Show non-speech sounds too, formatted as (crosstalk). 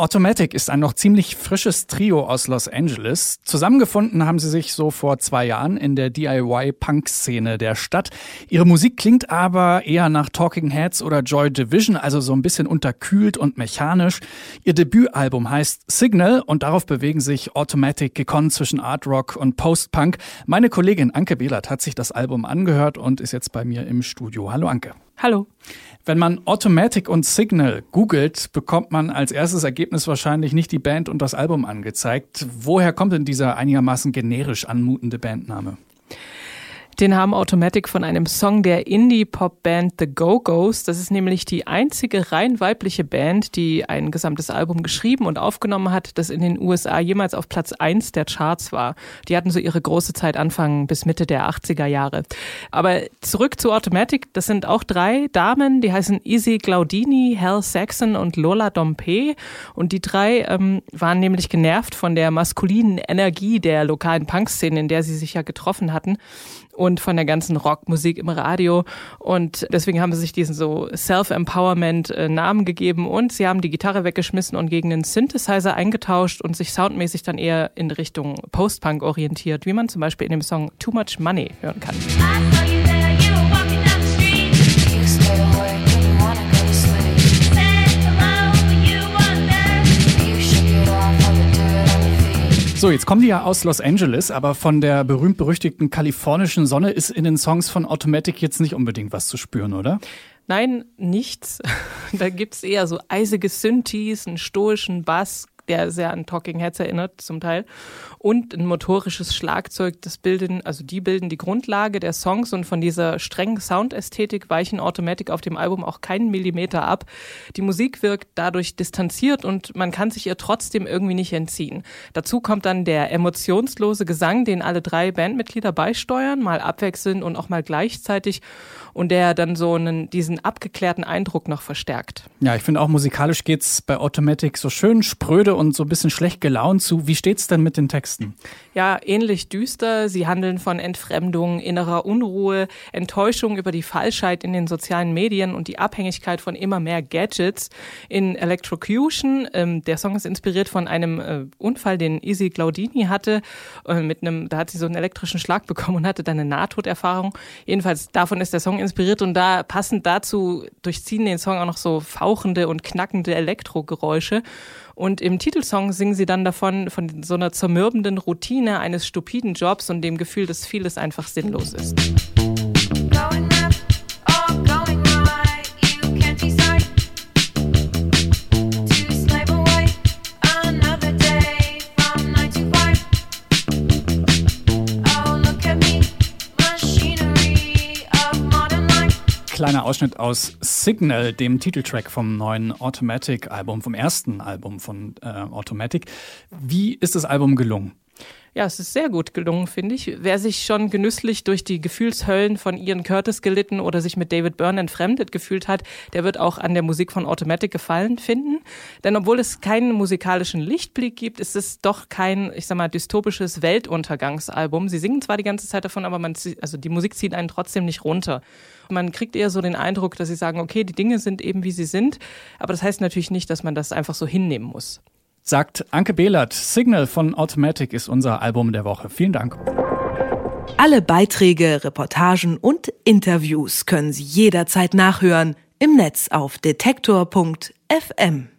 Automatic ist ein noch ziemlich frisches Trio aus Los Angeles. Zusammengefunden haben sie sich so vor zwei Jahren in der DIY-Punk-Szene der Stadt. Ihre Musik klingt aber eher nach Talking Heads oder Joy Division, also so ein bisschen unterkühlt und mechanisch. Ihr Debütalbum heißt Signal und darauf bewegen sich Automatic gekonnt zwischen Art Rock und Post-Punk. Meine Kollegin Anke Behlert hat sich das Album angehört und ist jetzt bei mir im Studio. Hallo Anke. Hallo. Wenn man Automatic und Signal googelt, bekommt man als erstes Ergebnis wahrscheinlich nicht die Band und das Album angezeigt. Woher kommt denn dieser einigermaßen generisch anmutende Bandname? Den haben Automatic von einem Song der Indie-Pop-Band The Go-Go's. Das ist nämlich die einzige rein weibliche Band, die ein gesamtes Album geschrieben und aufgenommen hat, das in den USA jemals auf Platz 1 der Charts war. Die hatten so ihre große Zeit Anfang bis Mitte der 80er Jahre. Aber zurück zu Automatic. Das sind auch drei Damen, die heißen Izzy Glaudini, Hal Saxon und Lola Dompe. Und die drei ähm, waren nämlich genervt von der maskulinen Energie der lokalen Punkszene, in der sie sich ja getroffen hatten und von der ganzen Rockmusik im Radio. Und deswegen haben sie sich diesen so Self-Empowerment-Namen gegeben und sie haben die Gitarre weggeschmissen und gegen einen Synthesizer eingetauscht und sich soundmäßig dann eher in Richtung Post-Punk orientiert, wie man zum Beispiel in dem Song Too Much Money hören kann. So, jetzt kommen die ja aus Los Angeles, aber von der berühmt-berüchtigten kalifornischen Sonne ist in den Songs von Automatic jetzt nicht unbedingt was zu spüren, oder? Nein, nichts. (laughs) Da gibt's eher so eisige Synthes, einen stoischen Bass, der sehr an Talking Heads erinnert zum Teil und ein motorisches Schlagzeug, das bilden, also die bilden die Grundlage der Songs und von dieser strengen Soundästhetik weichen Automatic auf dem Album auch keinen Millimeter ab. Die Musik wirkt dadurch distanziert und man kann sich ihr trotzdem irgendwie nicht entziehen. Dazu kommt dann der emotionslose Gesang, den alle drei Bandmitglieder beisteuern, mal abwechselnd und auch mal gleichzeitig und der dann so einen, diesen abgeklärten Eindruck noch verstärkt. Ja, ich finde auch musikalisch geht's bei Automatic so schön spröde und so ein bisschen schlecht gelaunt zu. Wie steht's denn mit den Texten? Ja, ähnlich düster. Sie handeln von Entfremdung, innerer Unruhe, Enttäuschung über die Falschheit in den sozialen Medien und die Abhängigkeit von immer mehr Gadgets. In Electrocution, ähm, der Song ist inspiriert von einem äh, Unfall, den Izzy Glaudini hatte. Äh, mit einem, da hat sie so einen elektrischen Schlag bekommen und hatte dann eine Nahtoderfahrung. Jedenfalls davon ist der Song inspiriert und da passend dazu durchziehen den Song auch noch so fauchende und knackende Elektrogeräusche. Und im Titelsong singen sie dann davon, von so einer zermürbenden Routine eines stupiden Jobs und dem Gefühl, dass vieles einfach sinnlos ist. kleiner Ausschnitt aus Signal, dem Titeltrack vom neuen Automatic-Album, vom ersten Album von äh, Automatic. Wie ist das Album gelungen? Ja, es ist sehr gut gelungen, finde ich. Wer sich schon genüsslich durch die Gefühlshöllen von Ian Curtis gelitten oder sich mit David Byrne entfremdet gefühlt hat, der wird auch an der Musik von Automatic gefallen finden. Denn obwohl es keinen musikalischen Lichtblick gibt, ist es doch kein, ich sag mal, dystopisches Weltuntergangsalbum. Sie singen zwar die ganze Zeit davon, aber man, also die Musik zieht einen trotzdem nicht runter. Man kriegt eher so den Eindruck, dass sie sagen, okay, die Dinge sind eben wie sie sind, aber das heißt natürlich nicht, dass man das einfach so hinnehmen muss. Sagt Anke Behlert, Signal von Automatic ist unser Album der Woche. Vielen Dank. Alle Beiträge, Reportagen und Interviews können Sie jederzeit nachhören im Netz auf detektor.fm.